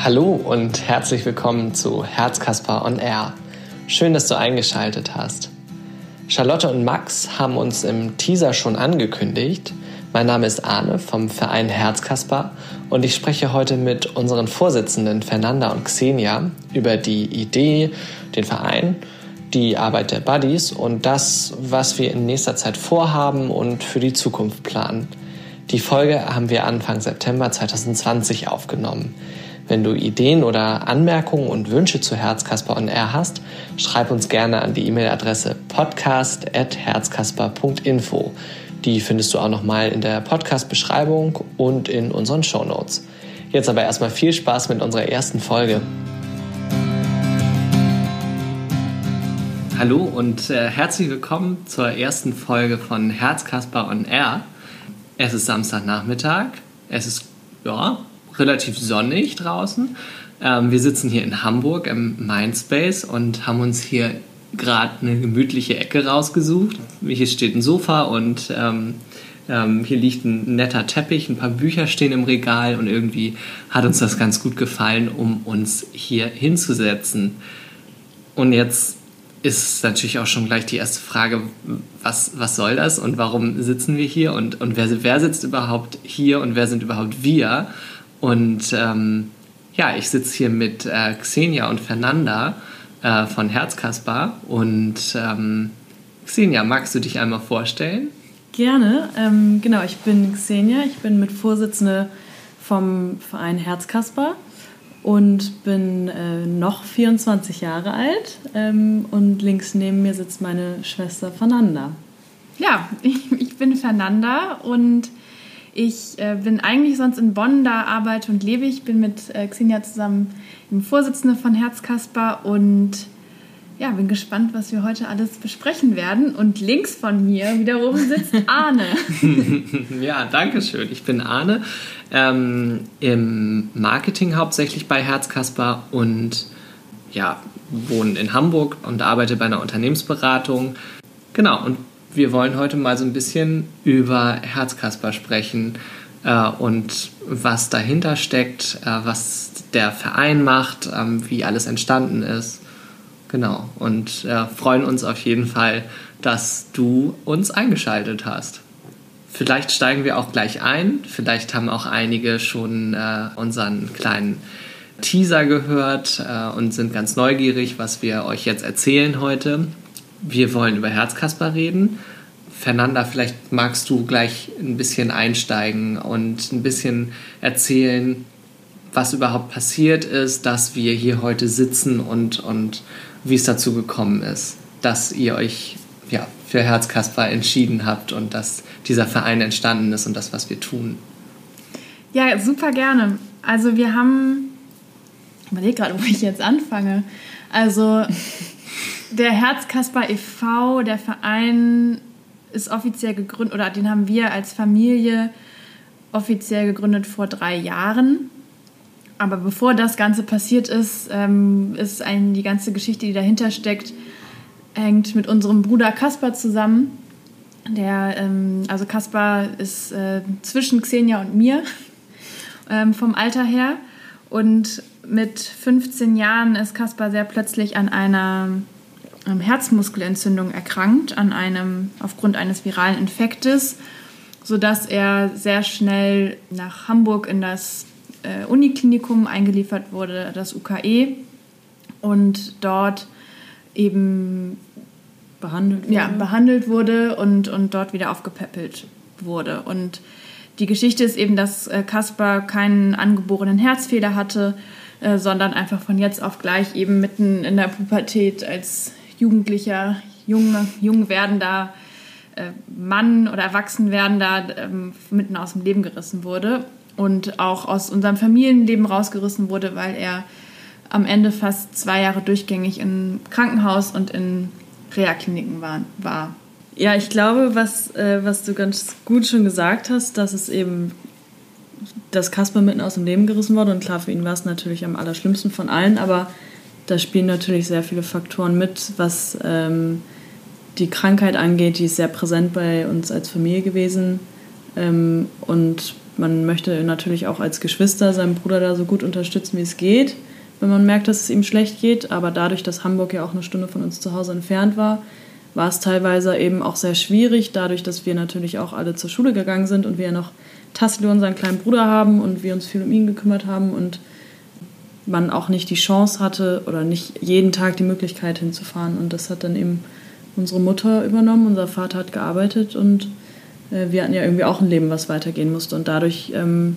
Hallo und herzlich willkommen zu Herzkasper on Air. Schön, dass du eingeschaltet hast. Charlotte und Max haben uns im Teaser schon angekündigt. Mein Name ist Arne vom Verein Herzkasper und ich spreche heute mit unseren Vorsitzenden Fernanda und Xenia über die Idee, den Verein, die Arbeit der Buddies und das, was wir in nächster Zeit vorhaben und für die Zukunft planen. Die Folge haben wir Anfang September 2020 aufgenommen. Wenn du Ideen oder Anmerkungen und Wünsche zu Herzkasper on Air hast, schreib uns gerne an die E-Mail-Adresse podcast.herzkasper.info. Die findest du auch nochmal in der Podcast-Beschreibung und in unseren Show Notes. Jetzt aber erstmal viel Spaß mit unserer ersten Folge. Hallo und äh, herzlich willkommen zur ersten Folge von Herzkasper on Air. Es ist Samstagnachmittag. Es ist ja, relativ sonnig draußen. Ähm, wir sitzen hier in Hamburg im Mindspace und haben uns hier gerade eine gemütliche Ecke rausgesucht. Hier steht ein Sofa und ähm, ähm, hier liegt ein netter Teppich, ein paar Bücher stehen im Regal und irgendwie hat uns das ganz gut gefallen, um uns hier hinzusetzen. Und jetzt ist natürlich auch schon gleich die erste Frage, was, was soll das und warum sitzen wir hier und, und wer, wer sitzt überhaupt hier und wer sind überhaupt wir? Und ähm, ja, ich sitze hier mit äh, Xenia und Fernanda äh, von Herzkasper. Und ähm, Xenia, magst du dich einmal vorstellen? Gerne. Ähm, genau, ich bin Xenia. Ich bin Mitvorsitzende vom Verein Herzkasper und bin äh, noch 24 Jahre alt. Ähm, und links neben mir sitzt meine Schwester Fernanda. Ja, ich, ich bin Fernanda und ich äh, bin eigentlich sonst in Bonn, da arbeite und lebe ich. Bin mit äh, Xenia zusammen im Vorsitzende von Herzkasper und ja, bin gespannt, was wir heute alles besprechen werden. Und links von mir wiederum sitzt Arne. ja, danke schön. Ich bin Arne, ähm, im Marketing hauptsächlich bei Herzkasper und ja, wohne in Hamburg und arbeite bei einer Unternehmensberatung. Genau, und wir wollen heute mal so ein bisschen über Herzkasper sprechen äh, und was dahinter steckt, äh, was der Verein macht, ähm, wie alles entstanden ist. Genau. Und äh, freuen uns auf jeden Fall, dass du uns eingeschaltet hast. Vielleicht steigen wir auch gleich ein. Vielleicht haben auch einige schon äh, unseren kleinen Teaser gehört äh, und sind ganz neugierig, was wir euch jetzt erzählen heute. Wir wollen über Herzkasper reden. Fernanda, vielleicht magst du gleich ein bisschen einsteigen und ein bisschen erzählen, was überhaupt passiert ist, dass wir hier heute sitzen und, und wie es dazu gekommen ist, dass ihr euch ja, für Herzkasper entschieden habt und dass dieser Verein entstanden ist und das, was wir tun. Ja, super gerne. Also wir haben, ich überlege gerade, wo ich jetzt anfange. Also der Herzkasper e.V., der Verein ist offiziell gegründet, oder den haben wir als Familie offiziell gegründet vor drei Jahren. Aber bevor das Ganze passiert ist, ähm, ist ein, die ganze Geschichte, die dahinter steckt, hängt mit unserem Bruder Kaspar zusammen. Der, ähm, also Kaspar ist äh, zwischen Xenia und mir ähm, vom Alter her. Und mit 15 Jahren ist Kaspar sehr plötzlich an einer Herzmuskelentzündung erkrankt, an einem, aufgrund eines viralen Infektes, sodass er sehr schnell nach Hamburg in das äh, Uniklinikum eingeliefert wurde, das UKE, und dort eben behandelt wurde, ja, behandelt wurde und, und dort wieder aufgepäppelt wurde. Und die Geschichte ist eben, dass äh, Kaspar keinen angeborenen Herzfehler hatte, äh, sondern einfach von jetzt auf gleich eben mitten in der Pubertät als Jugendlicher, jung, jung werdender äh, Mann oder erwachsen werdender ähm, mitten aus dem Leben gerissen wurde und auch aus unserem Familienleben rausgerissen wurde, weil er am Ende fast zwei Jahre durchgängig im Krankenhaus und in Reha-Kliniken war, war. Ja, ich glaube, was, äh, was du ganz gut schon gesagt hast, dass es eben, dass Kasper mitten aus dem Leben gerissen wurde und klar, für ihn war es natürlich am allerschlimmsten von allen, aber da spielen natürlich sehr viele Faktoren mit, was ähm, die Krankheit angeht. Die ist sehr präsent bei uns als Familie gewesen. Ähm, und man möchte natürlich auch als Geschwister seinen Bruder da so gut unterstützen, wie es geht, wenn man merkt, dass es ihm schlecht geht. Aber dadurch, dass Hamburg ja auch eine Stunde von uns zu Hause entfernt war, war es teilweise eben auch sehr schwierig, dadurch, dass wir natürlich auch alle zur Schule gegangen sind und wir ja noch Tassilo, unseren kleinen Bruder, haben und wir uns viel um ihn gekümmert haben und man auch nicht die Chance hatte oder nicht jeden Tag die Möglichkeit hinzufahren. Und das hat dann eben unsere Mutter übernommen, unser Vater hat gearbeitet und äh, wir hatten ja irgendwie auch ein Leben, was weitergehen musste. Und dadurch ähm,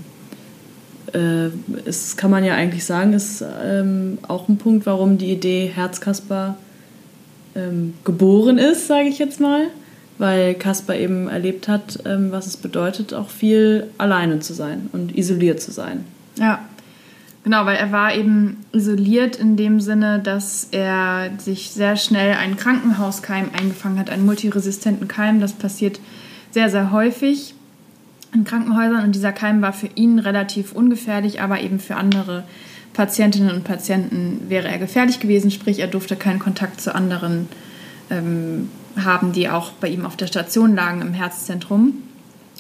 äh, ist, kann man ja eigentlich sagen, ist ähm, auch ein Punkt, warum die Idee Herzkasper ähm, geboren ist, sage ich jetzt mal. Weil Kasper eben erlebt hat, ähm, was es bedeutet, auch viel alleine zu sein und isoliert zu sein. Ja, Genau, weil er war eben isoliert in dem Sinne, dass er sich sehr schnell einen Krankenhauskeim eingefangen hat, einen multiresistenten Keim. Das passiert sehr, sehr häufig in Krankenhäusern und dieser Keim war für ihn relativ ungefährlich, aber eben für andere Patientinnen und Patienten wäre er gefährlich gewesen, sprich er durfte keinen Kontakt zu anderen ähm, haben, die auch bei ihm auf der Station lagen im Herzzentrum,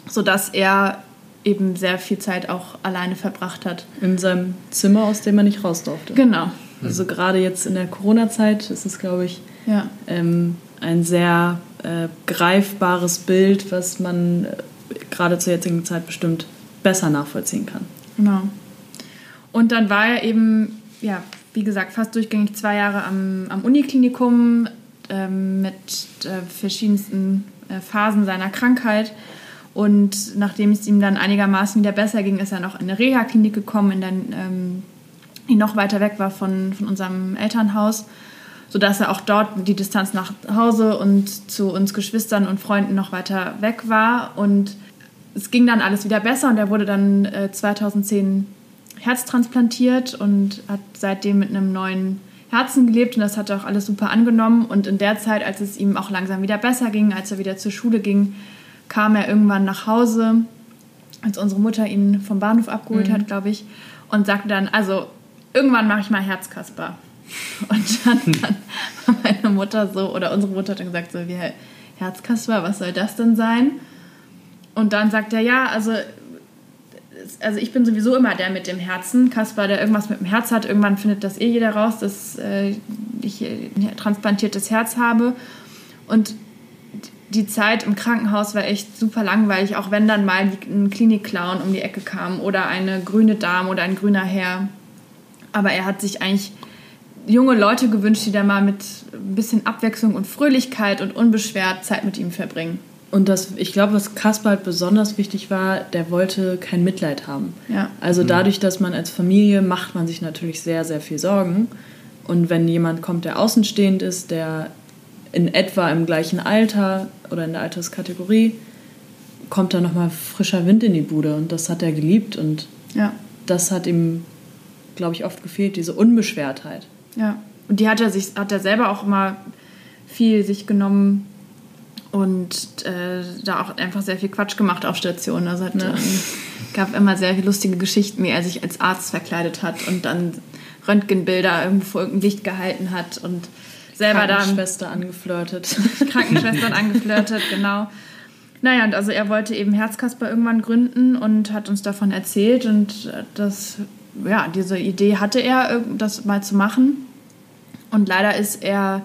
sodass er eben sehr viel Zeit auch alleine verbracht hat. In seinem Zimmer, aus dem er nicht raus durfte. Genau. Also gerade jetzt in der Corona-Zeit ist es, glaube ich, ja. ähm, ein sehr äh, greifbares Bild, was man äh, gerade zur jetzigen Zeit bestimmt besser nachvollziehen kann. Genau. Und dann war er eben, ja, wie gesagt, fast durchgängig zwei Jahre am, am Uniklinikum ähm, mit äh, verschiedensten äh, Phasen seiner Krankheit und nachdem es ihm dann einigermaßen wieder besser ging, ist er noch in eine Reha-Klinik gekommen, in den, ähm, die noch weiter weg war von, von unserem Elternhaus, sodass er auch dort die Distanz nach Hause und zu uns Geschwistern und Freunden noch weiter weg war. Und es ging dann alles wieder besser und er wurde dann äh, 2010 herztransplantiert und hat seitdem mit einem neuen Herzen gelebt und das hat er auch alles super angenommen. Und in der Zeit, als es ihm auch langsam wieder besser ging, als er wieder zur Schule ging, kam er irgendwann nach Hause, als unsere Mutter ihn vom Bahnhof abgeholt mhm. hat, glaube ich, und sagte dann, also irgendwann mache ich mal Herzkasper. Und dann, dann war meine Mutter so, oder unsere Mutter hat dann gesagt, so wie Herzkasper, was soll das denn sein? Und dann sagt er, ja, also, also ich bin sowieso immer der mit dem Herzen. Kasper, der irgendwas mit dem Herz hat, irgendwann findet das eh jeder raus, dass äh, ich ein transplantiertes Herz habe. Und die Zeit im Krankenhaus war echt super langweilig, auch wenn dann mal ein Klinikclown um die Ecke kam oder eine grüne Dame oder ein grüner Herr. Aber er hat sich eigentlich junge Leute gewünscht, die da mal mit ein bisschen Abwechslung und Fröhlichkeit und unbeschwert Zeit mit ihm verbringen. Und das, ich glaube, was Kasper halt besonders wichtig war, der wollte kein Mitleid haben. Ja. Also mhm. dadurch, dass man als Familie macht man sich natürlich sehr, sehr viel Sorgen. Und wenn jemand kommt, der außenstehend ist, der in etwa im gleichen Alter oder in der Alterskategorie kommt da nochmal frischer Wind in die Bude und das hat er geliebt und ja. das hat ihm, glaube ich, oft gefehlt, diese Unbeschwertheit. Ja, und die hat er sich, hat er selber auch immer viel sich genommen und äh, da auch einfach sehr viel Quatsch gemacht auf Stationen. Also hat, ähm, gab immer sehr lustige Geschichten, wie er sich als Arzt verkleidet hat und dann Röntgenbilder irgendwo vor irgendein Licht gehalten hat und selber da. Krankenschwester angeflirtet. Krankenschwestern angeflirtet, genau. Naja, und also er wollte eben Herzkasper irgendwann gründen und hat uns davon erzählt und das, ja, diese Idee hatte er, das mal zu machen. Und leider ist er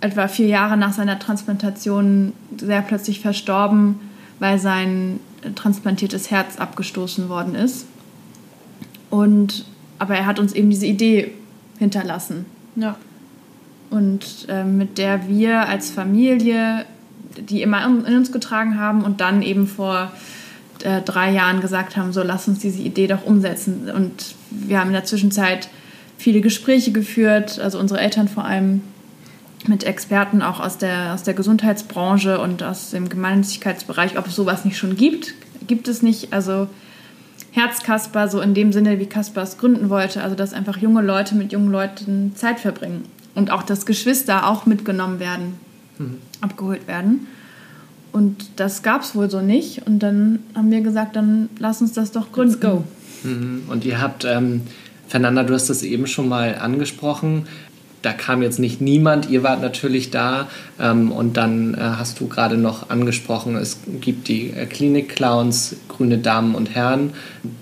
etwa vier Jahre nach seiner Transplantation sehr plötzlich verstorben, weil sein transplantiertes Herz abgestoßen worden ist. Und, aber er hat uns eben diese Idee hinterlassen. Ja und äh, mit der wir als Familie die immer in uns getragen haben und dann eben vor äh, drei Jahren gesagt haben, so lass uns diese Idee doch umsetzen. Und wir haben in der Zwischenzeit viele Gespräche geführt, also unsere Eltern vor allem mit Experten auch aus der, aus der Gesundheitsbranche und aus dem Gemeinnützigkeitsbereich, ob es sowas nicht schon gibt. Gibt es nicht. Also Herzkasper, so in dem Sinne, wie Kasper es gründen wollte, also dass einfach junge Leute mit jungen Leuten Zeit verbringen und auch, dass Geschwister auch mitgenommen werden, mhm. abgeholt werden. Und das gab es wohl so nicht. Und dann haben wir gesagt, dann lass uns das doch gründen. Let's go. Mhm. Und ihr habt, ähm, Fernanda, du hast das eben schon mal angesprochen, da kam jetzt nicht niemand, ihr wart natürlich da ähm, und dann äh, hast du gerade noch angesprochen, es gibt die äh, Klinik-Clowns, grüne Damen und Herren.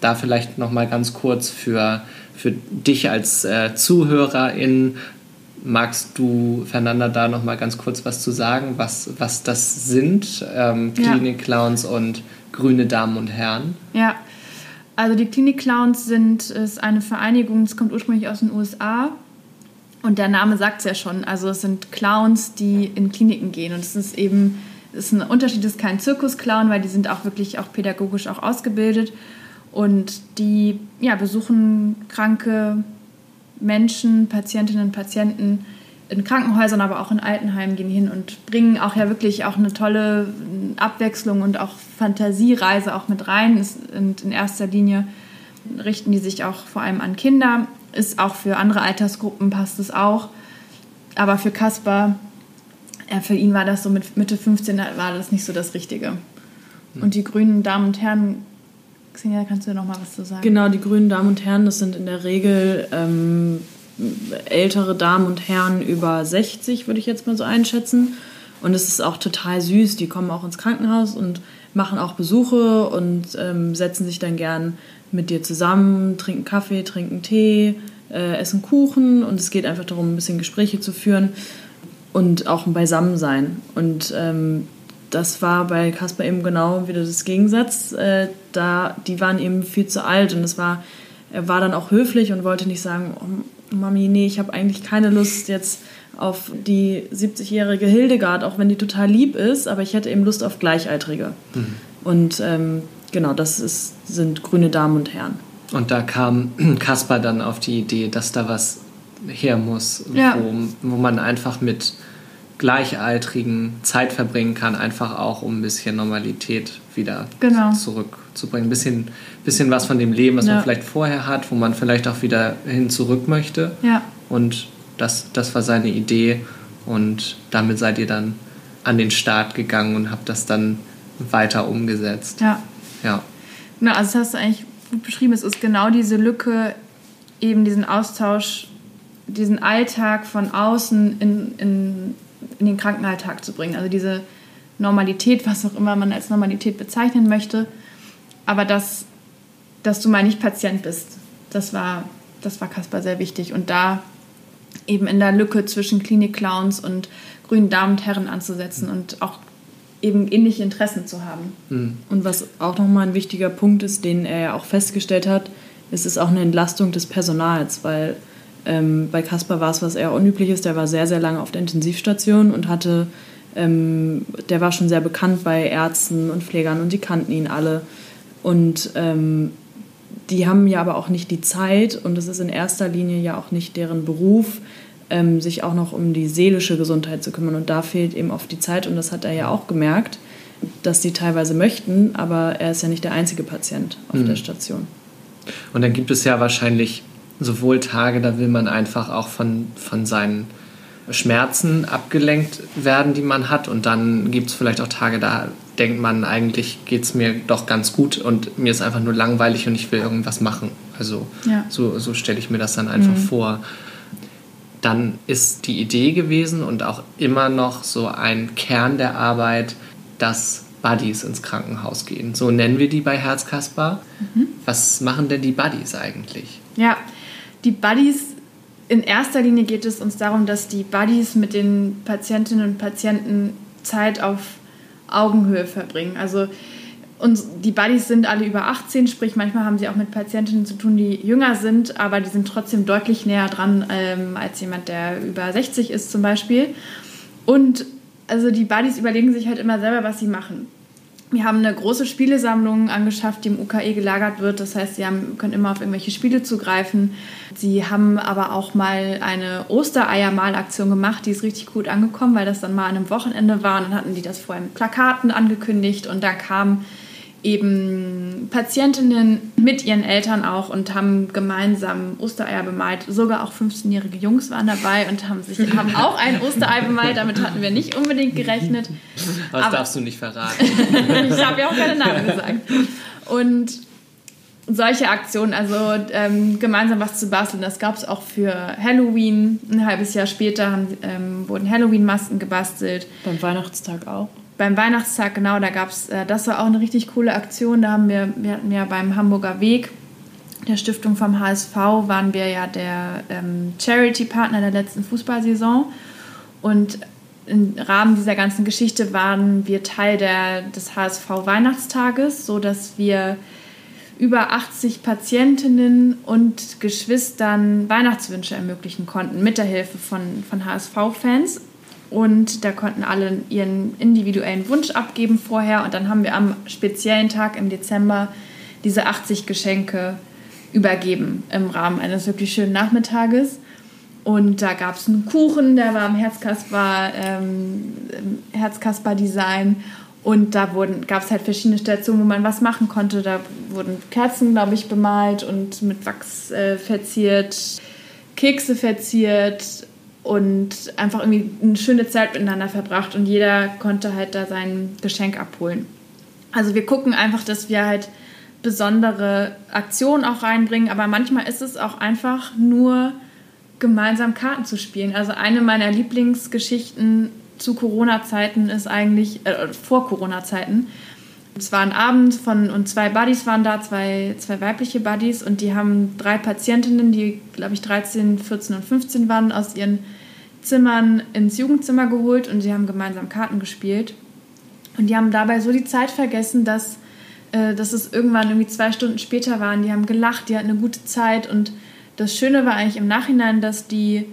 Da vielleicht noch mal ganz kurz für, für dich als äh, Zuhörerin, magst du, Fernanda, da noch mal ganz kurz was zu sagen, was, was das sind, ähm, Klinik-Clowns und grüne Damen und Herren? Ja, also die Klinik-Clowns sind ist eine Vereinigung, es kommt ursprünglich aus den USA und der Name sagt es ja schon. Also es sind Clowns, die in Kliniken gehen. Und es ist eben, es ist ein Unterschied, es ist kein Zirkusclown, weil die sind auch wirklich auch pädagogisch auch ausgebildet. Und die ja, besuchen kranke Menschen, Patientinnen und Patienten in Krankenhäusern, aber auch in Altenheimen gehen hin und bringen auch ja wirklich auch eine tolle Abwechslung und auch Fantasiereise auch mit rein. Und in erster Linie richten die sich auch vor allem an Kinder ist auch für andere Altersgruppen passt es auch. Aber für Kaspar, ja, für ihn war das so mit Mitte 15 war das nicht so das Richtige. Hm. Und die grünen Damen und Herren, Xenia, kannst du noch mal was zu sagen? Genau, die grünen Damen und Herren, das sind in der Regel ähm, ältere Damen und Herren über 60, würde ich jetzt mal so einschätzen. Und es ist auch total süß. Die kommen auch ins Krankenhaus und machen auch Besuche und ähm, setzen sich dann gern mit dir zusammen, trinken Kaffee, trinken Tee, äh, essen Kuchen und es geht einfach darum, ein bisschen Gespräche zu führen und auch ein Beisammensein. Und ähm, das war bei Kasper eben genau wieder das Gegensatz. Äh, da, die waren eben viel zu alt und es war, er war dann auch höflich und wollte nicht sagen, oh, Mami, nee, ich habe eigentlich keine Lust jetzt auf die 70-jährige Hildegard, auch wenn die total lieb ist, aber ich hätte eben Lust auf Gleichaltrige. Mhm. Und ähm, genau, das ist, sind grüne Damen und Herren. Und da kam Kaspar dann auf die Idee, dass da was her muss, ja. wo, wo man einfach mit Gleichaltrigen Zeit verbringen kann, einfach auch um ein bisschen Normalität wieder genau. zurückzubringen. Ein bisschen, bisschen was von dem Leben, was ja. man vielleicht vorher hat, wo man vielleicht auch wieder hin zurück möchte. Ja. Und das, das war seine Idee und damit seid ihr dann an den Start gegangen und habt das dann weiter umgesetzt. Ja. Ja. Na, also das hast du eigentlich gut beschrieben. Es ist genau diese Lücke, eben diesen Austausch, diesen Alltag von außen in, in, in den Krankenalltag zu bringen. Also diese Normalität, was auch immer man als Normalität bezeichnen möchte. Aber dass, dass du mal nicht Patient bist, das war, das war Kaspar sehr wichtig. Und da eben in der Lücke zwischen Klinik-Clowns und grünen Damen und Herren anzusetzen und auch eben ähnliche Interessen zu haben. Mhm. Und was auch nochmal ein wichtiger Punkt ist, den er ja auch festgestellt hat, ist es auch eine Entlastung des Personals, weil ähm, bei Caspar war es was eher unübliches, der war sehr, sehr lange auf der Intensivstation und hatte, ähm, der war schon sehr bekannt bei Ärzten und Pflegern und die kannten ihn alle. Und ähm, die haben ja aber auch nicht die Zeit und es ist in erster Linie ja auch nicht deren Beruf, ähm, sich auch noch um die seelische Gesundheit zu kümmern. Und da fehlt eben oft die Zeit und das hat er ja auch gemerkt, dass sie teilweise möchten, aber er ist ja nicht der einzige Patient auf mhm. der Station. Und dann gibt es ja wahrscheinlich sowohl Tage, da will man einfach auch von, von seinen Schmerzen abgelenkt werden, die man hat. Und dann gibt es vielleicht auch Tage, da denkt man, eigentlich geht es mir doch ganz gut und mir ist einfach nur langweilig und ich will irgendwas machen. Also ja. so, so stelle ich mir das dann einfach mhm. vor dann ist die Idee gewesen und auch immer noch so ein Kern der Arbeit, dass Buddies ins Krankenhaus gehen. So nennen wir die bei Herzkasper. Mhm. Was machen denn die Buddies eigentlich? Ja, die Buddies, in erster Linie geht es uns darum, dass die Buddies mit den Patientinnen und Patienten Zeit auf Augenhöhe verbringen. Also und die Buddies sind alle über 18, sprich manchmal haben sie auch mit Patientinnen zu tun, die jünger sind, aber die sind trotzdem deutlich näher dran ähm, als jemand, der über 60 ist zum Beispiel. Und also die Buddies überlegen sich halt immer selber, was sie machen. Wir haben eine große Spielesammlung angeschafft, die im UKE gelagert wird. Das heißt, sie haben, können immer auf irgendwelche Spiele zugreifen. Sie haben aber auch mal eine Ostereiermalaktion gemacht, die ist richtig gut angekommen, weil das dann mal an einem Wochenende war. Und dann hatten die das vorher mit Plakaten angekündigt und da kam eben Patientinnen mit ihren Eltern auch und haben gemeinsam Ostereier bemalt. Sogar auch 15-jährige Jungs waren dabei und haben, sich, haben auch ein Osterei bemalt. Damit hatten wir nicht unbedingt gerechnet. Das Aber darfst du nicht verraten. ich habe ja auch keine Namen gesagt. Und solche Aktionen, also ähm, gemeinsam was zu basteln, das gab es auch für Halloween. Ein halbes Jahr später haben, ähm, wurden Halloween-Masken gebastelt. Beim Weihnachtstag auch. Beim Weihnachtstag, genau, da gab es, äh, das war auch eine richtig coole Aktion. Da haben wir, wir hatten ja beim Hamburger Weg, der Stiftung vom HSV, waren wir ja der ähm, Charity-Partner der letzten Fußballsaison. Und im Rahmen dieser ganzen Geschichte waren wir Teil der, des HSV Weihnachtstages, sodass wir über 80 Patientinnen und Geschwistern Weihnachtswünsche ermöglichen konnten mit der Hilfe von, von HSV-Fans. Und da konnten alle ihren individuellen Wunsch abgeben vorher. Und dann haben wir am speziellen Tag im Dezember diese 80 Geschenke übergeben im Rahmen eines wirklich schönen Nachmittages. Und da gab es einen Kuchen, der war im Herzkasper, ähm, Herzkasper-Design. Und da gab es halt verschiedene Stationen, wo man was machen konnte. Da wurden Kerzen, glaube ich, bemalt und mit Wachs äh, verziert, Kekse verziert und einfach irgendwie eine schöne Zeit miteinander verbracht. Und jeder konnte halt da sein Geschenk abholen. Also wir gucken einfach, dass wir halt besondere Aktionen auch reinbringen. Aber manchmal ist es auch einfach nur gemeinsam Karten zu spielen. Also eine meiner Lieblingsgeschichten zu Corona-Zeiten ist eigentlich, äh, vor Corona-Zeiten. Es war ein Abend von, und zwei Buddies waren da, zwei, zwei weibliche Buddies, und die haben drei Patientinnen, die, glaube ich, 13, 14 und 15 waren, aus ihren Zimmern ins Jugendzimmer geholt und sie haben gemeinsam Karten gespielt. Und die haben dabei so die Zeit vergessen, dass, äh, dass es irgendwann irgendwie zwei Stunden später war. Und die haben gelacht, die hatten eine gute Zeit. Und das Schöne war eigentlich im Nachhinein, dass die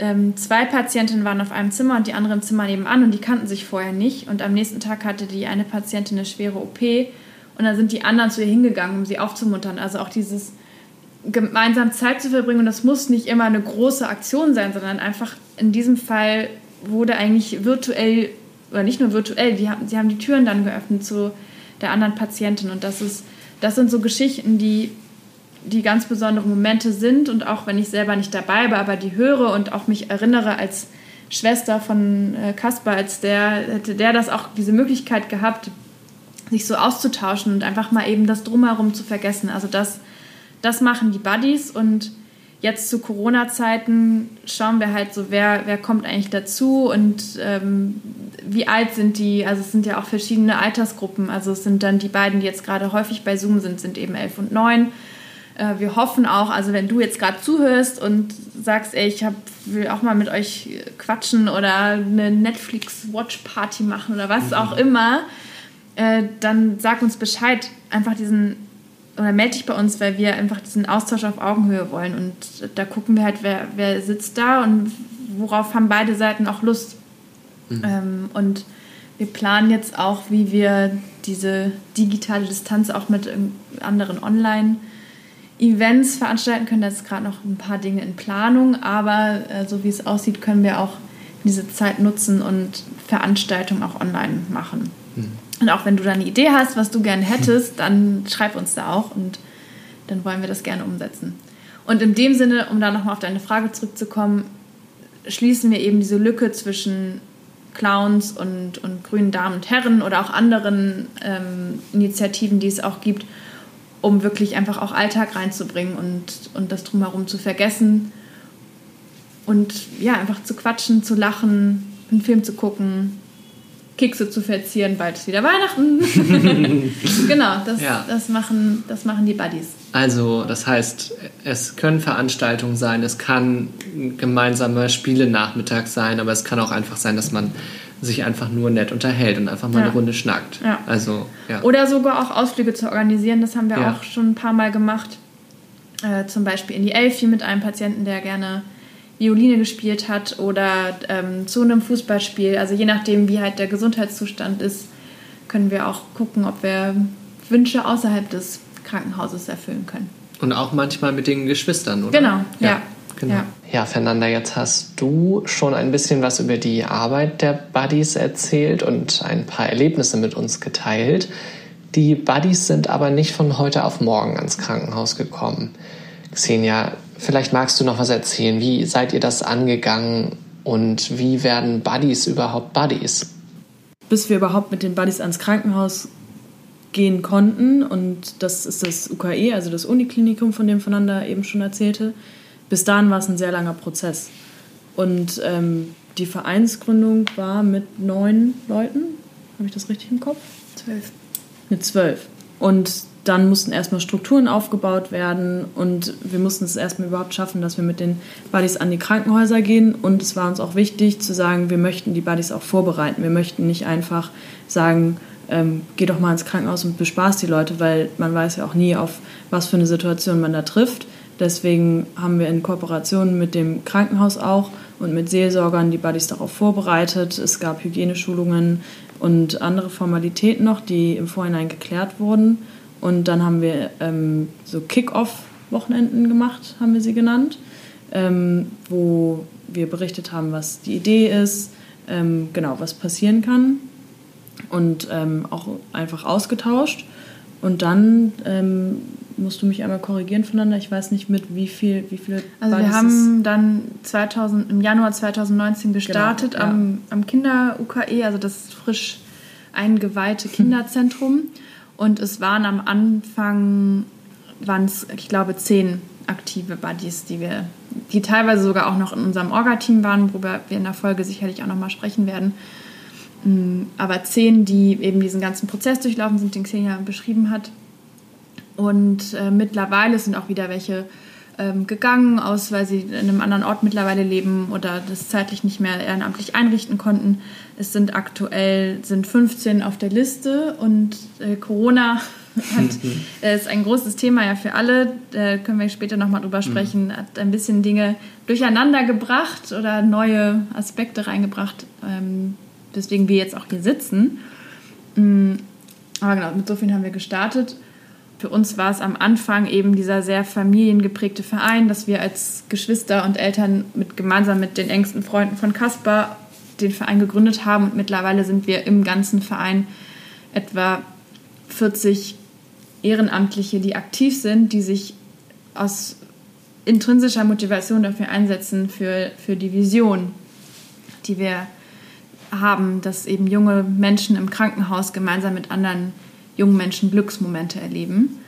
ähm, zwei Patientinnen waren auf einem Zimmer und die andere im Zimmer nebenan und die kannten sich vorher nicht. Und am nächsten Tag hatte die eine Patientin eine schwere OP und dann sind die anderen zu ihr hingegangen, um sie aufzumuntern. Also auch dieses gemeinsam Zeit zu verbringen. Und das muss nicht immer eine große Aktion sein, sondern einfach in diesem Fall wurde eigentlich virtuell oder nicht nur virtuell, die haben, sie haben die Türen dann geöffnet zu der anderen Patientin. Und das ist das sind so Geschichten, die die ganz besondere Momente sind. Und auch wenn ich selber nicht dabei war, aber die höre und auch mich erinnere als Schwester von äh, Kaspar, als der hätte der das auch diese Möglichkeit gehabt, sich so auszutauschen und einfach mal eben das drumherum zu vergessen. Also das, das machen die Buddies und jetzt zu Corona-Zeiten schauen wir halt so, wer, wer kommt eigentlich dazu und ähm, wie alt sind die. Also es sind ja auch verschiedene Altersgruppen. Also es sind dann die beiden, die jetzt gerade häufig bei Zoom sind, sind eben elf und neun äh, wir hoffen auch, also wenn du jetzt gerade zuhörst und sagst, ey, ich hab, will auch mal mit euch quatschen oder eine Netflix-Watch-Party machen oder was mhm. auch immer, äh, dann sag uns Bescheid. Einfach diesen, oder melde dich bei uns, weil wir einfach diesen Austausch auf Augenhöhe wollen. Und da gucken wir halt, wer, wer sitzt da und worauf haben beide Seiten auch Lust. Mhm. Ähm, und wir planen jetzt auch, wie wir diese digitale Distanz auch mit anderen online- Events veranstalten können. Da ist gerade noch ein paar Dinge in Planung, aber äh, so wie es aussieht, können wir auch diese Zeit nutzen und Veranstaltungen auch online machen. Und auch wenn du da eine Idee hast, was du gerne hättest, dann schreib uns da auch und dann wollen wir das gerne umsetzen. Und in dem Sinne, um da nochmal auf deine Frage zurückzukommen, schließen wir eben diese Lücke zwischen Clowns und, und grünen Damen und Herren oder auch anderen ähm, Initiativen, die es auch gibt um wirklich einfach auch Alltag reinzubringen und, und das drumherum zu vergessen. Und ja, einfach zu quatschen, zu lachen, einen Film zu gucken, Kekse zu verzieren, bald ist wieder Weihnachten. genau, das, ja. das, machen, das machen die Buddies. Also, das heißt, es können Veranstaltungen sein, es kann gemeinsamer Spiele-Nachmittag sein, aber es kann auch einfach sein, dass man sich einfach nur nett unterhält und einfach mal ja. eine Runde schnackt. Ja. Also. Oder sogar auch Ausflüge zu organisieren, das haben wir auch schon ein paar Mal gemacht. Äh, zum Beispiel in die Elfi mit einem Patienten, der gerne Violine gespielt hat oder ähm, zu einem Fußballspiel. Also je nachdem, wie halt der Gesundheitszustand ist, können wir auch gucken, ob wir Wünsche außerhalb des Krankenhauses erfüllen können. Und auch manchmal mit den Geschwistern, oder? Genau, ja. Genau. Ja. ja, Fernanda, jetzt hast du schon ein bisschen was über die Arbeit der Buddies erzählt und ein paar Erlebnisse mit uns geteilt. Die Buddies sind aber nicht von heute auf morgen ans Krankenhaus gekommen. Xenia, vielleicht magst du noch was erzählen. Wie seid ihr das angegangen und wie werden Buddies überhaupt Buddies? Bis wir überhaupt mit den Buddies ans Krankenhaus gehen konnten. Und das ist das UKE, also das Uniklinikum, von dem Fernanda eben schon erzählte. Bis dahin war es ein sehr langer Prozess. Und ähm, die Vereinsgründung war mit neun Leuten. Habe ich das richtig im Kopf? Zwölf. Mit zwölf. Und dann mussten erstmal Strukturen aufgebaut werden und wir mussten es erstmal überhaupt schaffen, dass wir mit den Buddies an die Krankenhäuser gehen. Und es war uns auch wichtig zu sagen, wir möchten die Buddies auch vorbereiten. Wir möchten nicht einfach sagen, ähm, geh doch mal ins Krankenhaus und bespaß die Leute, weil man weiß ja auch nie, auf was für eine Situation man da trifft. Deswegen haben wir in Kooperation mit dem Krankenhaus auch und mit Seelsorgern die Buddies darauf vorbereitet. Es gab Hygieneschulungen und andere Formalitäten noch, die im Vorhinein geklärt wurden. Und dann haben wir ähm, so Kick-Off-Wochenenden gemacht, haben wir sie genannt, ähm, wo wir berichtet haben, was die Idee ist, ähm, genau, was passieren kann und ähm, auch einfach ausgetauscht. Und dann ähm, musst du mich einmal korrigieren voneinander. Ich weiß nicht mit wie viel, wie viele. Also wir haben dann 2000, im Januar 2019 gestartet genau, ja. am, am Kinder-UKE, also das frisch eingeweihte Kinderzentrum. Hm. Und es waren am Anfang, waren es, ich glaube, zehn aktive Buddies, die wir, die teilweise sogar auch noch in unserem Orga-Team waren, worüber wir in der Folge sicherlich auch nochmal sprechen werden. Mm, aber zehn, die eben diesen ganzen Prozess durchlaufen sind, den Xenia beschrieben hat. Und äh, mittlerweile sind auch wieder welche ähm, gegangen, aus weil sie in einem anderen Ort mittlerweile leben oder das zeitlich nicht mehr ehrenamtlich einrichten konnten. Es sind aktuell sind 15 auf der Liste und äh, Corona hat, äh, ist ein großes Thema ja für alle. Da können wir später nochmal drüber mhm. sprechen. Hat ein bisschen Dinge durcheinander gebracht oder neue Aspekte reingebracht, ähm, weswegen wir jetzt auch hier sitzen. Mm, aber genau, mit so vielen haben wir gestartet für uns war es am Anfang eben dieser sehr familiengeprägte Verein, dass wir als Geschwister und Eltern mit, gemeinsam mit den engsten Freunden von Caspar den Verein gegründet haben. Und mittlerweile sind wir im ganzen Verein etwa 40 Ehrenamtliche, die aktiv sind, die sich aus intrinsischer Motivation dafür einsetzen, für, für die Vision, die wir haben, dass eben junge Menschen im Krankenhaus gemeinsam mit anderen jungen Menschen Glücksmomente erleben.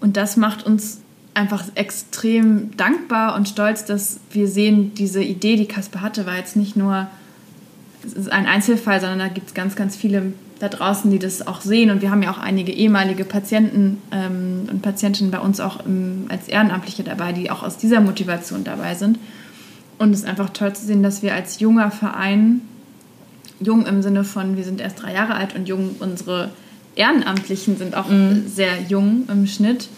Und das macht uns einfach extrem dankbar und stolz, dass wir sehen, diese Idee, die Kasper hatte, war jetzt nicht nur ein Einzelfall, sondern da gibt es ganz, ganz viele da draußen, die das auch sehen. Und wir haben ja auch einige ehemalige Patienten ähm, und Patientinnen bei uns auch im, als Ehrenamtliche dabei, die auch aus dieser Motivation dabei sind. Und es ist einfach toll zu sehen, dass wir als junger Verein, jung im Sinne von, wir sind erst drei Jahre alt und jung unsere Ehrenamtlichen sind auch mhm. sehr jung im Schnitt,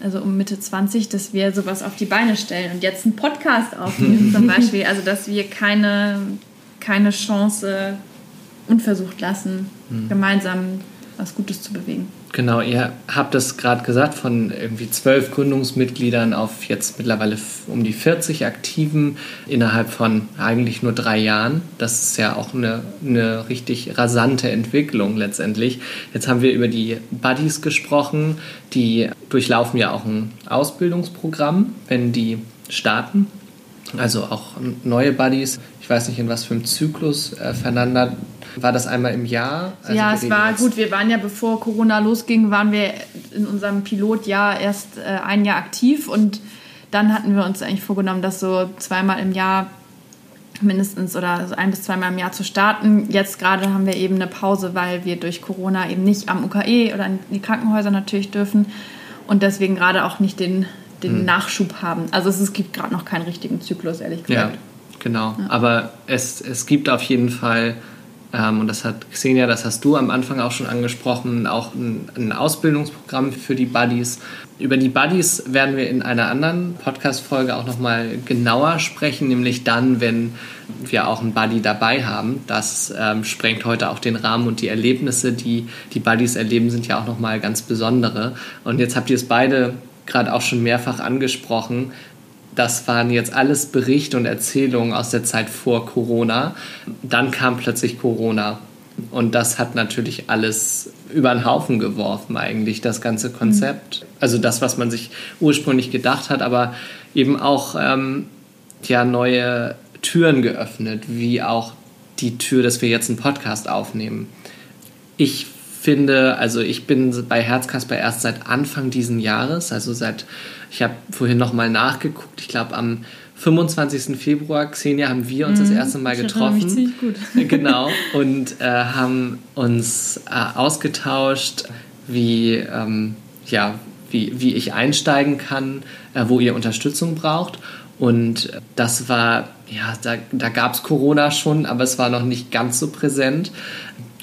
also um Mitte 20, dass wir sowas auf die Beine stellen und jetzt einen Podcast aufnehmen zum Beispiel. Also dass wir keine, keine Chance unversucht lassen, mhm. gemeinsam was Gutes zu bewegen. Genau, ihr habt es gerade gesagt, von irgendwie zwölf Gründungsmitgliedern auf jetzt mittlerweile um die 40 Aktiven innerhalb von eigentlich nur drei Jahren. Das ist ja auch eine, eine richtig rasante Entwicklung letztendlich. Jetzt haben wir über die Buddies gesprochen. Die durchlaufen ja auch ein Ausbildungsprogramm, wenn die starten. Also auch neue Buddies. Ich weiß nicht, in was für einem Zyklus äh, Fernanda war das einmal im Jahr? Also ja, es war gut. Wir waren ja, bevor Corona losging, waren wir in unserem Pilotjahr erst äh, ein Jahr aktiv und dann hatten wir uns eigentlich vorgenommen, das so zweimal im Jahr mindestens oder so ein bis zweimal im Jahr zu starten. Jetzt gerade haben wir eben eine Pause, weil wir durch Corona eben nicht am UKE oder in die Krankenhäuser natürlich dürfen und deswegen gerade auch nicht den, den hm. Nachschub haben. Also es, es gibt gerade noch keinen richtigen Zyklus, ehrlich gesagt. Ja, genau. Ja. Aber es, es gibt auf jeden Fall ähm, und das hat Xenia, das hast du am Anfang auch schon angesprochen, auch ein, ein, Ausbildungsprogramm für die Buddies. Über die Buddies werden wir in einer anderen Podcast-Folge auch nochmal genauer sprechen, nämlich dann, wenn wir auch einen Buddy dabei haben. Das ähm, sprengt heute auch den Rahmen und die Erlebnisse, die die Buddies erleben, sind ja auch nochmal ganz besondere. Und jetzt habt ihr es beide gerade auch schon mehrfach angesprochen das waren jetzt alles Berichte und Erzählungen aus der Zeit vor Corona. Dann kam plötzlich Corona. Und das hat natürlich alles über den Haufen geworfen, eigentlich, das ganze Konzept. Mhm. Also das, was man sich ursprünglich gedacht hat, aber eben auch ähm, ja, neue Türen geöffnet, wie auch die Tür, dass wir jetzt einen Podcast aufnehmen. Ich finde, also ich bin bei Herzkasper erst seit Anfang diesen Jahres, also seit, ich habe vorhin nochmal nachgeguckt, ich glaube am 25. Februar, Xenia, haben wir uns mhm, das erste Mal getroffen. Ich ziemlich gut. genau. Und äh, haben uns äh, ausgetauscht, wie, ähm, ja, wie, wie ich einsteigen kann, äh, wo ihr Unterstützung braucht. Und das war, ja, da, da gab es Corona schon, aber es war noch nicht ganz so präsent.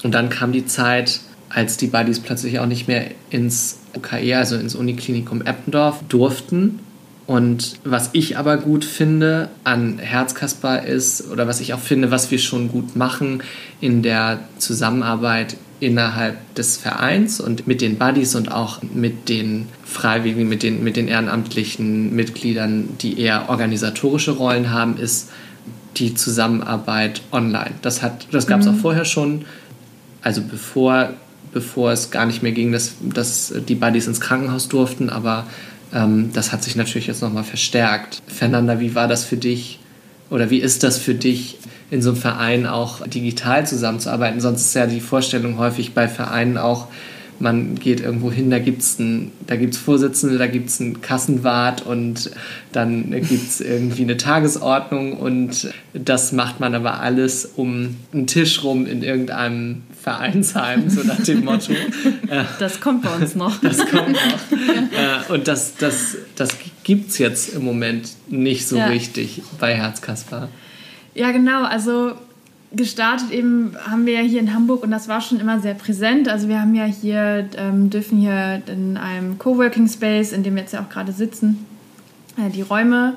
Und dann kam die Zeit, als die Buddies plötzlich auch nicht mehr ins UKE, also ins Uniklinikum Eppendorf, durften. Und was ich aber gut finde an Herzkasper ist, oder was ich auch finde, was wir schon gut machen in der Zusammenarbeit innerhalb des Vereins und mit den Buddies und auch mit den Freiwilligen, mit den, mit den ehrenamtlichen Mitgliedern, die eher organisatorische Rollen haben, ist die Zusammenarbeit online. Das, das gab es mhm. auch vorher schon, also bevor, bevor es gar nicht mehr ging, dass, dass die Buddies ins Krankenhaus durften, aber ähm, das hat sich natürlich jetzt nochmal verstärkt. Fernanda, wie war das für dich oder wie ist das für dich, in so einem Verein auch digital zusammenzuarbeiten. Sonst ist ja die Vorstellung häufig bei Vereinen auch, man geht irgendwo hin, da gibt es da Vorsitzende, da gibt es einen Kassenwart und dann gibt es irgendwie eine Tagesordnung und das macht man aber alles um einen Tisch rum in irgendeinem Vereinsheim, so nach dem Motto. Das kommt bei uns noch. Das kommt noch. Und das, das, das gibt es jetzt im Moment nicht so ja. richtig bei Herzkasper. Ja, genau. Also gestartet eben haben wir ja hier in Hamburg und das war schon immer sehr präsent. Also wir haben ja hier, ähm, dürfen hier in einem Coworking Space, in dem wir jetzt ja auch gerade sitzen, äh, die Räume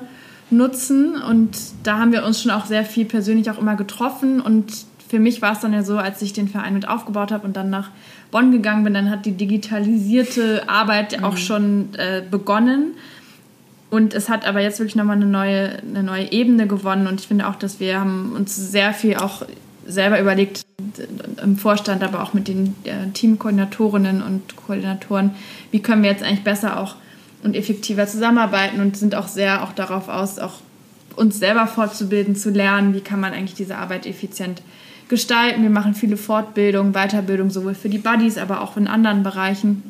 nutzen und da haben wir uns schon auch sehr viel persönlich auch immer getroffen und für mich war es dann ja so, als ich den Verein mit aufgebaut habe und dann nach Bonn gegangen bin, dann hat die digitalisierte Arbeit mhm. auch schon äh, begonnen. Und es hat aber jetzt wirklich nochmal eine neue, eine neue Ebene gewonnen. Und ich finde auch, dass wir haben uns sehr viel auch selber überlegt, im Vorstand, aber auch mit den äh, Teamkoordinatorinnen und Koordinatoren, wie können wir jetzt eigentlich besser auch und effektiver zusammenarbeiten und sind auch sehr auch darauf aus, auch uns selber fortzubilden, zu lernen, wie kann man eigentlich diese Arbeit effizient gestalten. Wir machen viele Fortbildungen, Weiterbildung, sowohl für die Buddies, aber auch in anderen Bereichen.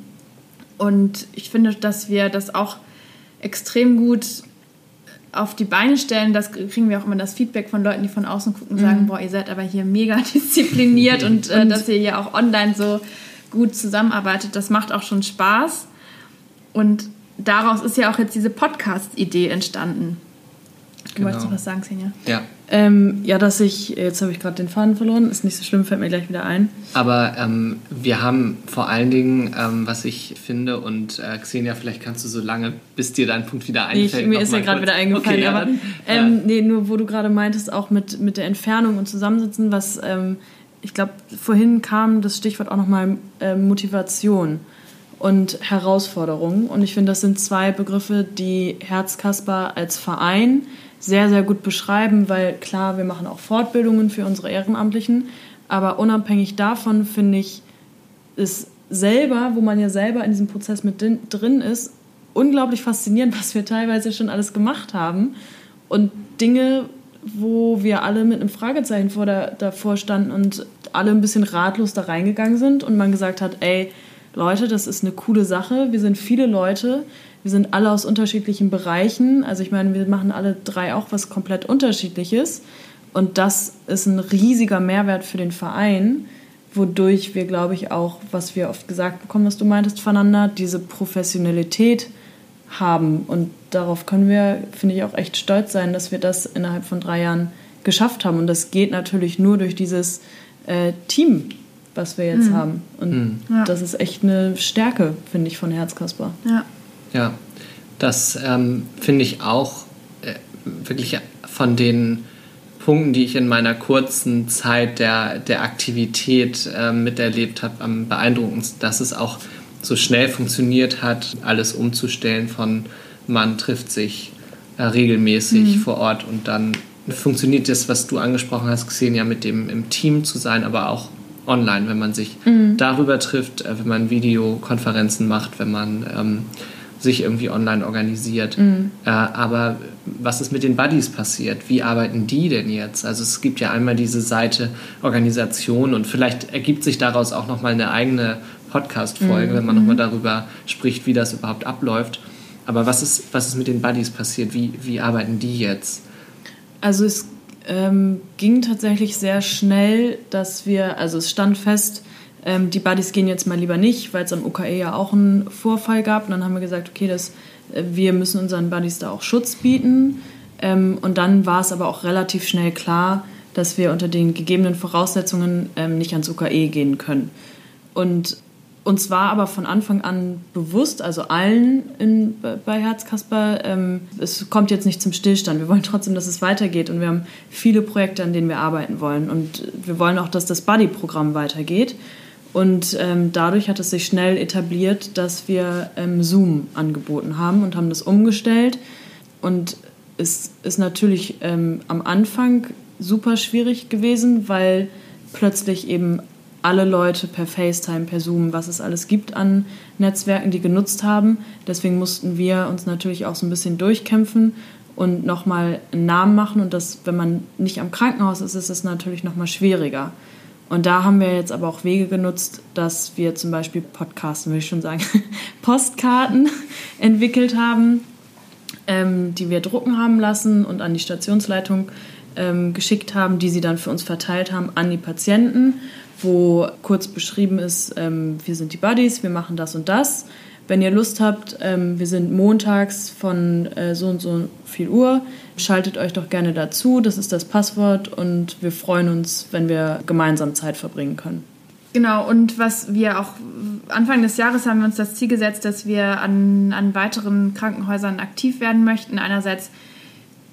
Und ich finde, dass wir das auch extrem gut auf die Beine stellen. Das kriegen wir auch immer das Feedback von Leuten, die von außen gucken und sagen, mhm. boah, ihr seid aber hier mega diszipliniert und, äh, dass ihr hier auch online so gut zusammenarbeitet. Das macht auch schon Spaß. Und daraus ist ja auch jetzt diese Podcast-Idee entstanden. Du genau. wolltest was sagen, Xenia? Ja. Ähm, ja, dass ich, jetzt habe ich gerade den Faden verloren, ist nicht so schlimm, fällt mir gleich wieder ein. Aber ähm, wir haben vor allen Dingen, ähm, was ich finde, und äh, Xenia, vielleicht kannst du so lange, bis dir dein Punkt wieder einfällt. Ich, mir ist ja gerade wieder eingefallen, okay, aber ja, dann, ähm, nee, nur wo du gerade meintest, auch mit, mit der Entfernung und Zusammensitzen, was ähm, ich glaube, vorhin kam das Stichwort auch nochmal äh, Motivation und Herausforderung. Und ich finde, das sind zwei Begriffe, die Herzkasper als Verein sehr, sehr gut beschreiben, weil klar, wir machen auch Fortbildungen für unsere Ehrenamtlichen, aber unabhängig davon finde ich, ist selber, wo man ja selber in diesem Prozess mit drin ist, unglaublich faszinierend, was wir teilweise schon alles gemacht haben und Dinge, wo wir alle mit einem Fragezeichen vor der, davor standen und alle ein bisschen ratlos da reingegangen sind und man gesagt hat, ey, Leute, das ist eine coole Sache, wir sind viele Leute, wir sind alle aus unterschiedlichen Bereichen. Also ich meine, wir machen alle drei auch was komplett unterschiedliches. Und das ist ein riesiger Mehrwert für den Verein, wodurch wir, glaube ich, auch, was wir oft gesagt bekommen, was du meintest, voneinander, diese Professionalität haben. Und darauf können wir, finde ich, auch echt stolz sein, dass wir das innerhalb von drei Jahren geschafft haben. Und das geht natürlich nur durch dieses äh, Team, was wir jetzt mhm. haben. Und mhm. ja. das ist echt eine Stärke, finde ich, von Herzkasper. Ja. Ja, das ähm, finde ich auch äh, wirklich von den Punkten, die ich in meiner kurzen Zeit der, der Aktivität äh, miterlebt habe, am beeindruckendsten, dass es auch so schnell funktioniert hat, alles umzustellen von man trifft sich äh, regelmäßig mhm. vor Ort und dann funktioniert das, was du angesprochen hast, Xenia, mit dem im Team zu sein, aber auch online, wenn man sich mhm. darüber trifft, äh, wenn man Videokonferenzen macht, wenn man ähm, sich irgendwie online organisiert. Mhm. Äh, aber was ist mit den Buddies passiert? Wie arbeiten die denn jetzt? Also es gibt ja einmal diese Seite Organisation und vielleicht ergibt sich daraus auch nochmal eine eigene Podcast-Folge, mhm. wenn man nochmal mhm. darüber spricht, wie das überhaupt abläuft. Aber was ist, was ist mit den Buddies passiert? Wie, wie arbeiten die jetzt? Also es ähm, ging tatsächlich sehr schnell, dass wir, also es stand fest, ähm, die Buddies gehen jetzt mal lieber nicht, weil es am UKE ja auch einen Vorfall gab. Und dann haben wir gesagt, okay, das, äh, wir müssen unseren Buddies da auch Schutz bieten. Ähm, und dann war es aber auch relativ schnell klar, dass wir unter den gegebenen Voraussetzungen ähm, nicht ans UKE gehen können. Und uns war aber von Anfang an bewusst, also allen in, bei Herzkasper, ähm, es kommt jetzt nicht zum Stillstand. Wir wollen trotzdem, dass es weitergeht und wir haben viele Projekte, an denen wir arbeiten wollen. Und wir wollen auch, dass das Buddy-Programm weitergeht. Und ähm, dadurch hat es sich schnell etabliert, dass wir ähm, Zoom angeboten haben und haben das umgestellt. Und es ist natürlich ähm, am Anfang super schwierig gewesen, weil plötzlich eben alle Leute per FaceTime, per Zoom, was es alles gibt an Netzwerken, die genutzt haben. Deswegen mussten wir uns natürlich auch so ein bisschen durchkämpfen und nochmal einen Namen machen. Und das, wenn man nicht am Krankenhaus ist, ist es natürlich nochmal schwieriger. Und da haben wir jetzt aber auch Wege genutzt, dass wir zum Beispiel Podcasten, will ich schon sagen, Postkarten entwickelt haben, ähm, die wir drucken haben lassen und an die Stationsleitung ähm, geschickt haben, die sie dann für uns verteilt haben an die Patienten, wo kurz beschrieben ist, ähm, wir sind die Buddies, wir machen das und das. Wenn ihr Lust habt, ähm, wir sind montags von äh, so und so viel Uhr. Schaltet euch doch gerne dazu. Das ist das Passwort und wir freuen uns, wenn wir gemeinsam Zeit verbringen können. Genau, und was wir auch Anfang des Jahres haben wir uns das Ziel gesetzt, dass wir an, an weiteren Krankenhäusern aktiv werden möchten. Einerseits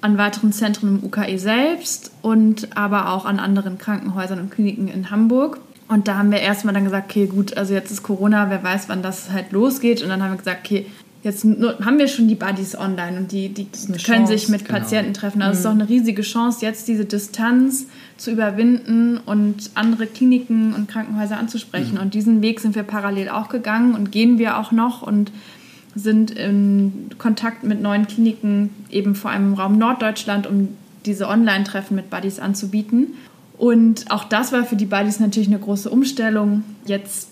an weiteren Zentren im UKE selbst und aber auch an anderen Krankenhäusern und Kliniken in Hamburg. Und da haben wir erstmal dann gesagt, okay, gut, also jetzt ist Corona, wer weiß, wann das halt losgeht. Und dann haben wir gesagt, okay, jetzt haben wir schon die Buddies online und die, die können Chance, sich mit genau. Patienten treffen. Also es mhm. ist doch eine riesige Chance, jetzt diese Distanz zu überwinden und andere Kliniken und Krankenhäuser anzusprechen. Mhm. Und diesen Weg sind wir parallel auch gegangen und gehen wir auch noch und sind in Kontakt mit neuen Kliniken, eben vor allem im Raum Norddeutschland, um diese Online-Treffen mit Buddies anzubieten. Und auch das war für die Buddies natürlich eine große Umstellung. Jetzt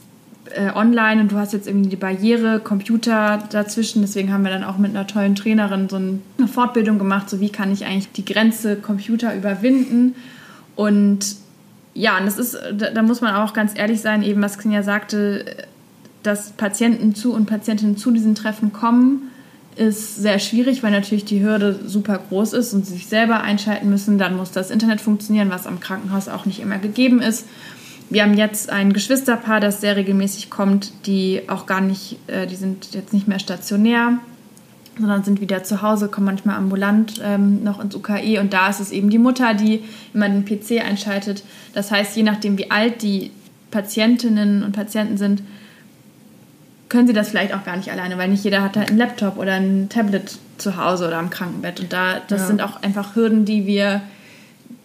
äh, online und du hast jetzt irgendwie die Barriere, Computer dazwischen. Deswegen haben wir dann auch mit einer tollen Trainerin so eine Fortbildung gemacht, so wie kann ich eigentlich die Grenze Computer überwinden. Und ja, und das ist, da, da muss man auch ganz ehrlich sein, eben was Xenia sagte, dass Patienten zu und Patientinnen zu diesen Treffen kommen ist sehr schwierig, weil natürlich die Hürde super groß ist und sie sich selber einschalten müssen. Dann muss das Internet funktionieren, was am Krankenhaus auch nicht immer gegeben ist. Wir haben jetzt ein Geschwisterpaar, das sehr regelmäßig kommt, die auch gar nicht, äh, die sind jetzt nicht mehr stationär, sondern sind wieder zu Hause, kommen manchmal ambulant ähm, noch ins UKE und da ist es eben die Mutter, die immer den PC einschaltet. Das heißt, je nachdem, wie alt die Patientinnen und Patienten sind, können sie das vielleicht auch gar nicht alleine, weil nicht jeder hat halt einen Laptop oder ein Tablet zu Hause oder am Krankenbett. Und da, das ja. sind auch einfach Hürden, die wir,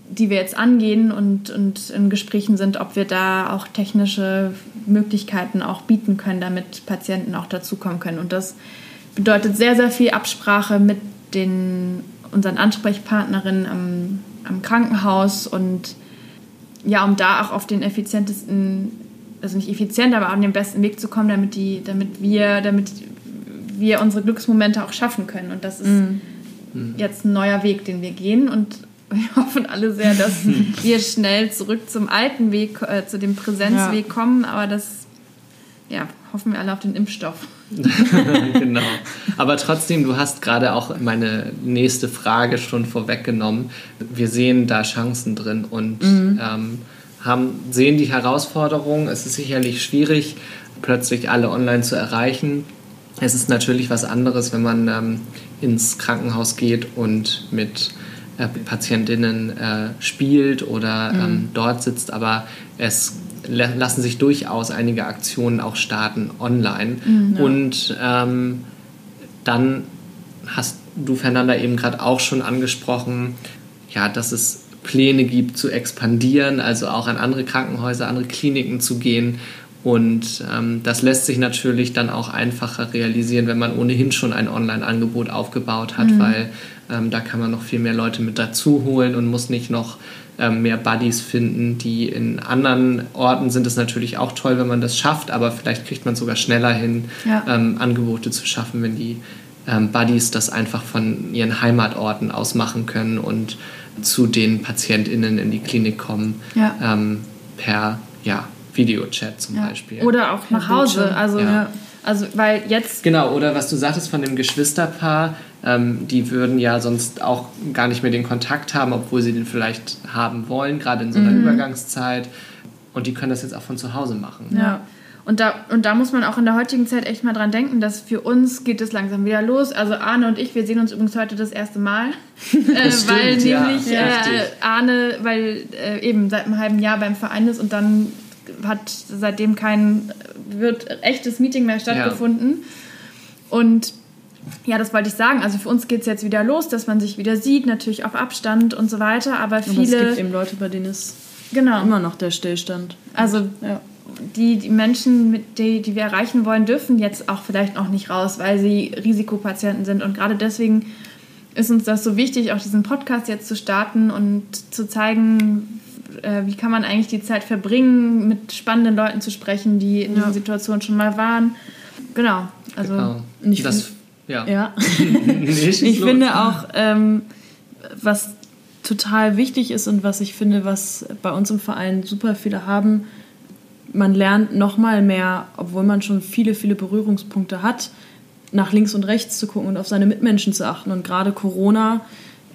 die wir jetzt angehen und, und in Gesprächen sind, ob wir da auch technische Möglichkeiten auch bieten können, damit Patienten auch dazukommen können. Und das bedeutet sehr, sehr viel Absprache mit den, unseren Ansprechpartnerinnen am, am Krankenhaus und ja, um da auch auf den effizientesten also nicht effizient, aber an den besten Weg zu kommen, damit, die, damit, wir, damit wir unsere Glücksmomente auch schaffen können. Und das ist mhm. jetzt ein neuer Weg, den wir gehen. Und wir hoffen alle sehr, dass wir schnell zurück zum alten Weg, äh, zu dem Präsenzweg ja. kommen. Aber das ja, hoffen wir alle auf den Impfstoff. genau. Aber trotzdem, du hast gerade auch meine nächste Frage schon vorweggenommen. Wir sehen da Chancen drin und mhm. ähm, haben, sehen die Herausforderung. Es ist sicherlich schwierig, plötzlich alle online zu erreichen. Es ist natürlich was anderes, wenn man ähm, ins Krankenhaus geht und mit äh, Patientinnen äh, spielt oder ähm, mhm. dort sitzt, aber es lassen sich durchaus einige Aktionen auch starten online. Mhm, ja. Und ähm, dann hast du, Fernanda, eben gerade auch schon angesprochen, ja, dass es Pläne gibt zu expandieren, also auch an andere Krankenhäuser, andere Kliniken zu gehen. Und ähm, das lässt sich natürlich dann auch einfacher realisieren, wenn man ohnehin schon ein Online-Angebot aufgebaut hat, mhm. weil ähm, da kann man noch viel mehr Leute mit dazu holen und muss nicht noch ähm, mehr Buddies finden, die in anderen Orten sind es natürlich auch toll, wenn man das schafft, aber vielleicht kriegt man sogar schneller hin, ja. Ähm, Angebote zu schaffen, wenn die ähm, Buddies das einfach von ihren Heimatorten aus machen können und zu den PatientInnen in die Klinik kommen ja. ähm, per ja, Videochat zum ja. Beispiel. Oder auch nach Hause. Also, ja. also, weil jetzt. Genau, oder was du sagtest von dem Geschwisterpaar, ähm, die würden ja sonst auch gar nicht mehr den Kontakt haben, obwohl sie den vielleicht haben wollen, gerade in so einer mhm. Übergangszeit. Und die können das jetzt auch von zu Hause machen. Ja. Und da, und da muss man auch in der heutigen Zeit echt mal dran denken, dass für uns geht es langsam wieder los. Also Arne und ich, wir sehen uns übrigens heute das erste Mal. äh, stimmt, weil nämlich ja, äh, Arne, weil äh, eben seit einem halben Jahr beim Verein ist und dann hat seitdem kein wird echtes Meeting mehr stattgefunden. Ja. Und ja, das wollte ich sagen. Also für uns geht es jetzt wieder los, dass man sich wieder sieht, natürlich auf Abstand und so weiter. Aber viele. Aber es gibt eben Leute, bei denen ist genau. immer noch der Stillstand. Also ja die, die Menschen, mit die, die wir erreichen wollen, dürfen jetzt auch vielleicht auch nicht raus, weil sie Risikopatienten sind. Und gerade deswegen ist uns das so wichtig, auch diesen Podcast jetzt zu starten und zu zeigen, äh, wie kann man eigentlich die Zeit verbringen, mit spannenden Leuten zu sprechen, die in ja. dieser Situation schon mal waren. Genau. Also genau. ich das, find, ja. ja. ich finde auch, ähm, was total wichtig ist und was ich finde, was bei uns im Verein super viele haben, man lernt noch mal mehr, obwohl man schon viele, viele Berührungspunkte hat, nach links und rechts zu gucken und auf seine Mitmenschen zu achten. Und gerade Corona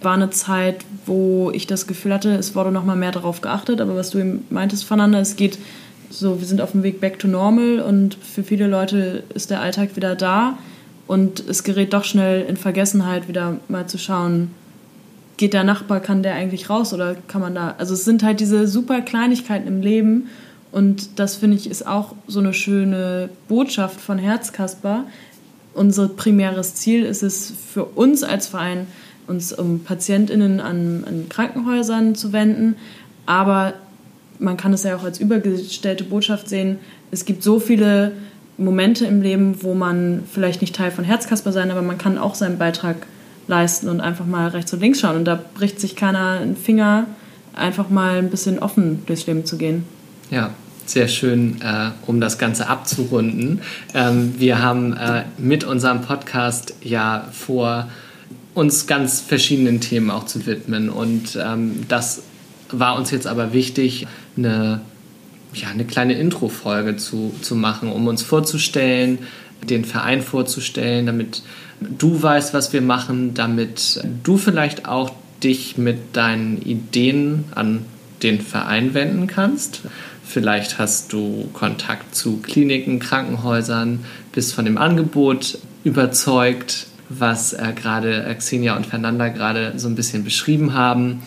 war eine Zeit, wo ich das Gefühl hatte, es wurde noch mal mehr darauf geachtet. Aber was du eben meintest, Fernanda, es geht so, wir sind auf dem Weg back to normal und für viele Leute ist der Alltag wieder da und es gerät doch schnell in Vergessenheit, wieder mal zu schauen, geht der Nachbar, kann der eigentlich raus oder kann man da, also es sind halt diese super Kleinigkeiten im Leben und das finde ich ist auch so eine schöne Botschaft von Herzkasper. Unser primäres Ziel ist es für uns als Verein, uns um PatientInnen an, an Krankenhäusern zu wenden. Aber man kann es ja auch als übergestellte Botschaft sehen. Es gibt so viele Momente im Leben, wo man vielleicht nicht Teil von Herzkasper sein, aber man kann auch seinen Beitrag leisten und einfach mal rechts und links schauen. Und da bricht sich keiner einen Finger, einfach mal ein bisschen offen durchs Leben zu gehen. Ja, sehr schön, äh, um das Ganze abzurunden. Ähm, wir haben äh, mit unserem Podcast ja vor, uns ganz verschiedenen Themen auch zu widmen. Und ähm, das war uns jetzt aber wichtig, eine, ja, eine kleine Intro-Folge zu, zu machen, um uns vorzustellen, den Verein vorzustellen, damit du weißt, was wir machen, damit du vielleicht auch dich mit deinen Ideen an den Verein wenden kannst. Vielleicht hast du Kontakt zu Kliniken, Krankenhäusern, bist von dem Angebot überzeugt, was äh, gerade Xenia und Fernanda gerade so ein bisschen beschrieben haben.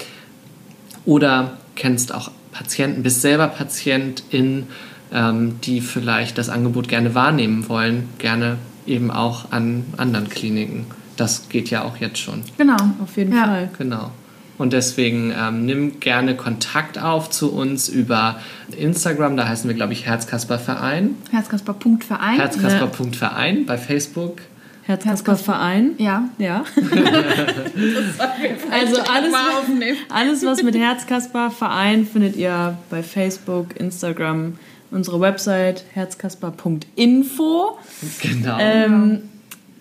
Oder kennst auch Patienten, bist selber Patientin, ähm, die vielleicht das Angebot gerne wahrnehmen wollen, gerne eben auch an anderen Kliniken. Das geht ja auch jetzt schon. Genau, auf jeden ja. Fall. Genau. Und deswegen ähm, nimm gerne Kontakt auf zu uns über Instagram. Da heißen wir, glaube ich, Herzkasper-Verein. Herzkasper.verein. Herzkasper.verein bei Facebook. Herzkasper-Verein. Ja. Ja. also alles, alles, was mit Herzkasper-Verein findet ihr bei Facebook, Instagram, unsere Website herzkasper.info. Genau. Ähm,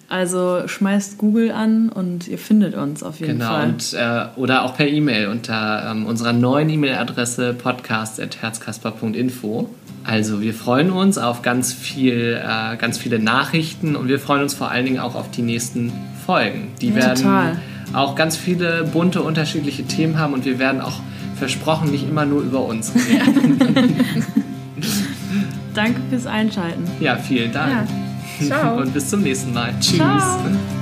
also schmeißt Google an und ihr findet uns auf jeden genau, Fall. Und, äh, oder auch per E-Mail unter ähm, unserer neuen E-Mail-Adresse podcast.herzkasper.info. Also wir freuen uns auf ganz, viel, äh, ganz viele Nachrichten und wir freuen uns vor allen Dingen auch auf die nächsten Folgen. Die ja, werden total. auch ganz viele bunte, unterschiedliche Themen haben und wir werden auch versprochen nicht immer nur über uns reden. Danke fürs Einschalten. Ja, vielen Dank. Ja. Ciao. Und bis zum nächsten Mal. Tschüss. Ciao.